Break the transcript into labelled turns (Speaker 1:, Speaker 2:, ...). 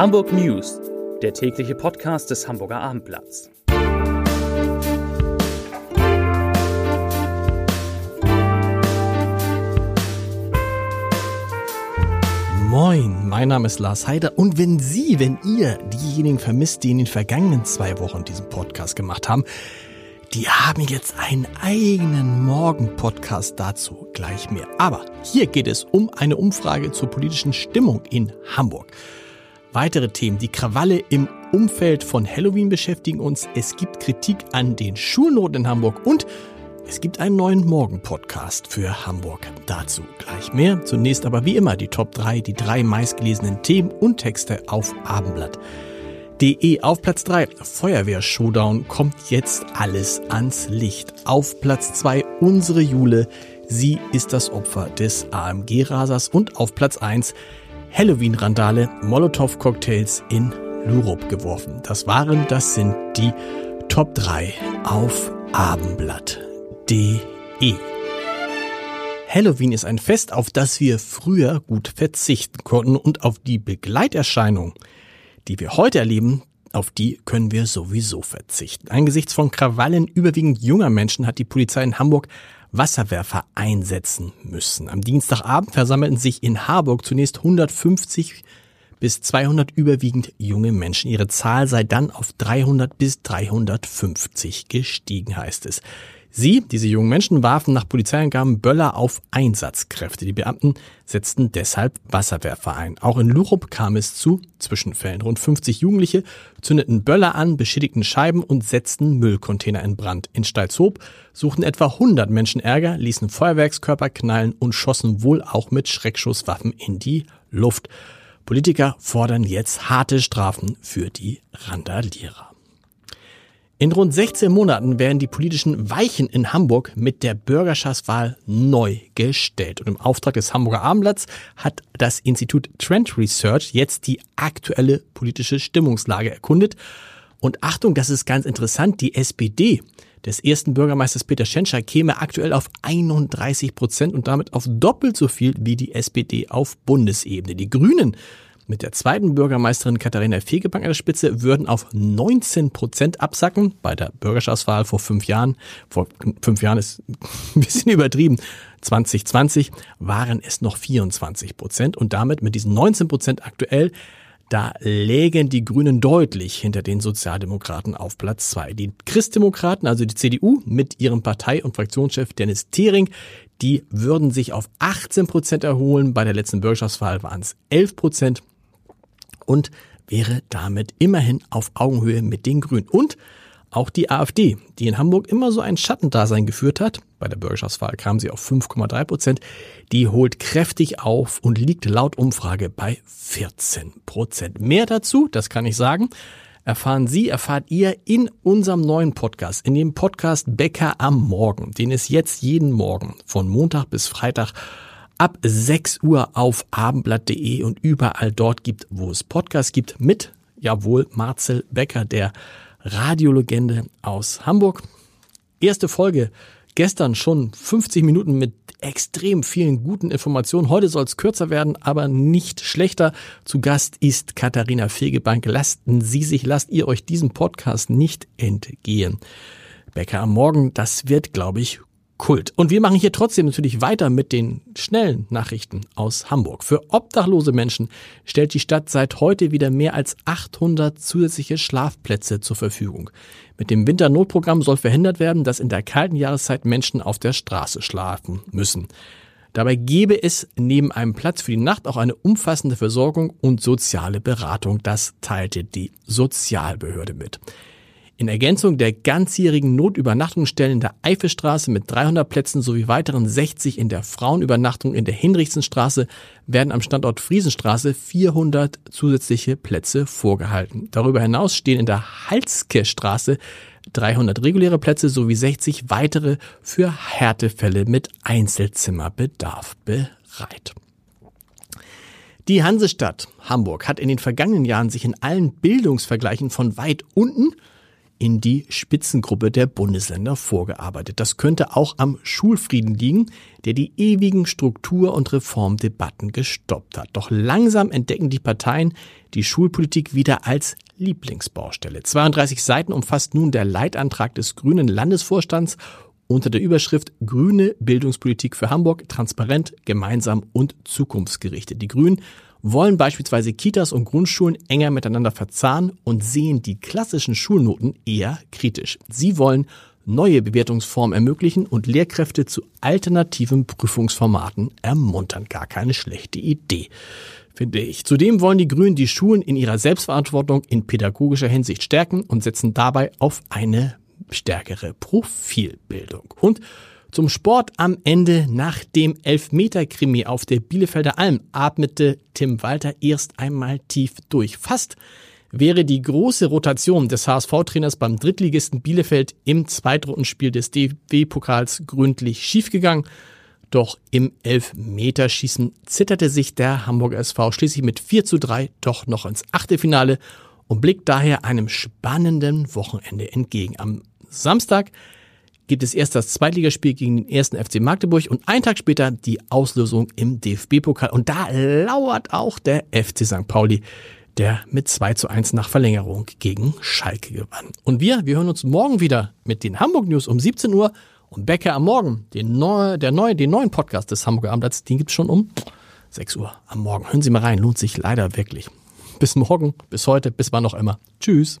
Speaker 1: Hamburg News, der tägliche Podcast des Hamburger Abendblatts.
Speaker 2: Moin, mein Name ist Lars Heider und wenn Sie, wenn ihr diejenigen vermisst, die in den vergangenen zwei Wochen diesen Podcast gemacht haben, die haben jetzt einen eigenen Morgen-Podcast dazu gleich mehr. Aber hier geht es um eine Umfrage zur politischen Stimmung in Hamburg. Weitere Themen, die Krawalle im Umfeld von Halloween beschäftigen uns. Es gibt Kritik an den Schulnoten in Hamburg und es gibt einen neuen Morgen-Podcast für Hamburg. Dazu gleich mehr. Zunächst aber wie immer die Top 3, die drei meistgelesenen Themen und Texte auf Abendblatt. DE auf Platz 3. Feuerwehr-Showdown kommt jetzt alles ans Licht. Auf Platz 2 unsere Jule. Sie ist das Opfer des AMG-Rasers. Und auf Platz 1 Halloween-Randale, Molotow-Cocktails in Lurup geworfen. Das waren, das sind die Top 3 auf Abendblatt.de. Halloween ist ein Fest, auf das wir früher gut verzichten konnten und auf die Begleiterscheinung die wir heute erleben, auf die können wir sowieso verzichten. Angesichts von Krawallen überwiegend junger Menschen hat die Polizei in Hamburg Wasserwerfer einsetzen müssen. Am Dienstagabend versammelten sich in Harburg zunächst 150 bis 200 überwiegend junge Menschen. Ihre Zahl sei dann auf 300 bis 350 gestiegen, heißt es. Sie, diese jungen Menschen, warfen nach Polizeiangaben Böller auf Einsatzkräfte. Die Beamten setzten deshalb Wasserwerfer ein. Auch in Lurup kam es zu Zwischenfällen. Rund 50 Jugendliche zündeten Böller an, beschädigten Scheiben und setzten Müllcontainer in Brand. In Stalzhoop suchten etwa 100 Menschen Ärger, ließen Feuerwerkskörper knallen und schossen wohl auch mit Schreckschusswaffen in die Luft. Politiker fordern jetzt harte Strafen für die Randalierer. In rund 16 Monaten werden die politischen Weichen in Hamburg mit der Bürgerschaftswahl neu gestellt. Und im Auftrag des Hamburger Abendblatts hat das Institut Trend Research jetzt die aktuelle politische Stimmungslage erkundet. Und Achtung, das ist ganz interessant, die SPD des ersten Bürgermeisters Peter Schenscher käme aktuell auf 31 Prozent und damit auf doppelt so viel wie die SPD auf Bundesebene. Die Grünen mit der zweiten Bürgermeisterin Katharina Fegebank an der Spitze würden auf 19 Prozent absacken. Bei der Bürgerschaftswahl vor fünf Jahren, vor fünf Jahren ist ein bisschen übertrieben, 2020 waren es noch 24 Prozent und damit mit diesen 19 Prozent aktuell da lägen die Grünen deutlich hinter den Sozialdemokraten auf Platz zwei. Die Christdemokraten, also die CDU, mit ihrem Partei- und Fraktionschef Dennis Thering, die würden sich auf 18 Prozent erholen. Bei der letzten Bürgerschaftswahl waren es 11 Prozent und wäre damit immerhin auf Augenhöhe mit den Grünen. Und auch die AfD, die in Hamburg immer so ein Schattendasein geführt hat, bei der Bürgerschaftswahl kam sie auf 5,3 Prozent, die holt kräftig auf und liegt laut Umfrage bei 14 Prozent. Mehr dazu, das kann ich sagen, erfahren Sie, erfahrt ihr in unserem neuen Podcast, in dem Podcast Bäcker am Morgen, den es jetzt jeden Morgen von Montag bis Freitag ab 6 Uhr auf abendblatt.de und überall dort gibt, wo es Podcasts gibt, mit, jawohl, Marcel Becker, der Radiolegende aus Hamburg. Erste Folge gestern schon 50 Minuten mit extrem vielen guten Informationen. Heute soll es kürzer werden, aber nicht schlechter. Zu Gast ist Katharina Fegebank. Lasten Sie sich, lasst ihr euch diesen Podcast nicht entgehen. Becker am Morgen, das wird, glaube ich, Kult. Und wir machen hier trotzdem natürlich weiter mit den schnellen Nachrichten aus Hamburg. Für obdachlose Menschen stellt die Stadt seit heute wieder mehr als 800 zusätzliche Schlafplätze zur Verfügung. Mit dem Winternotprogramm soll verhindert werden, dass in der kalten Jahreszeit Menschen auf der Straße schlafen müssen. Dabei gebe es neben einem Platz für die Nacht auch eine umfassende Versorgung und soziale Beratung. Das teilte die Sozialbehörde mit. In Ergänzung der ganzjährigen Notübernachtungsstellen in der Eifelstraße mit 300 Plätzen sowie weiteren 60 in der Frauenübernachtung in der Hinrichsenstraße werden am Standort Friesenstraße 400 zusätzliche Plätze vorgehalten. Darüber hinaus stehen in der Halske 300 reguläre Plätze sowie 60 weitere für Härtefälle mit Einzelzimmerbedarf bereit. Die Hansestadt Hamburg hat in den vergangenen Jahren sich in allen Bildungsvergleichen von weit unten in die Spitzengruppe der Bundesländer vorgearbeitet. Das könnte auch am Schulfrieden liegen, der die ewigen Struktur- und Reformdebatten gestoppt hat. Doch langsam entdecken die Parteien die Schulpolitik wieder als Lieblingsbaustelle. 32 Seiten umfasst nun der Leitantrag des grünen Landesvorstands unter der Überschrift Grüne Bildungspolitik für Hamburg transparent, gemeinsam und zukunftsgerichtet. Die Grünen wollen beispielsweise Kitas und Grundschulen enger miteinander verzahnen und sehen die klassischen Schulnoten eher kritisch. Sie wollen neue Bewertungsformen ermöglichen und Lehrkräfte zu alternativen Prüfungsformaten ermuntern. Gar keine schlechte Idee, finde ich. Zudem wollen die Grünen die Schulen in ihrer Selbstverantwortung in pädagogischer Hinsicht stärken und setzen dabei auf eine stärkere Profilbildung. Und zum Sport am Ende nach dem Elfmeter-Krimi auf der Bielefelder Alm atmete Tim Walter erst einmal tief durch. Fast wäre die große Rotation des HSV-Trainers beim Drittligisten Bielefeld im Zweitrundenspiel des DW-Pokals gründlich schiefgegangen. Doch im Elfmeterschießen zitterte sich der Hamburger SV schließlich mit 4 zu 3 doch noch ins Achtelfinale und blickt daher einem spannenden Wochenende entgegen. Am Samstag gibt es erst das Zweitligaspiel gegen den ersten FC Magdeburg und einen Tag später die Auslösung im DFB-Pokal. Und da lauert auch der FC St. Pauli, der mit 2 zu 1 nach Verlängerung gegen Schalke gewann. Und wir, wir hören uns morgen wieder mit den Hamburg News um 17 Uhr und Becker am Morgen, den, neu, der neue, den neuen Podcast des Hamburger Abendblatts, den gibt's schon um 6 Uhr am Morgen. Hören Sie mal rein, lohnt sich leider wirklich. Bis morgen, bis heute, bis wann auch immer. Tschüss.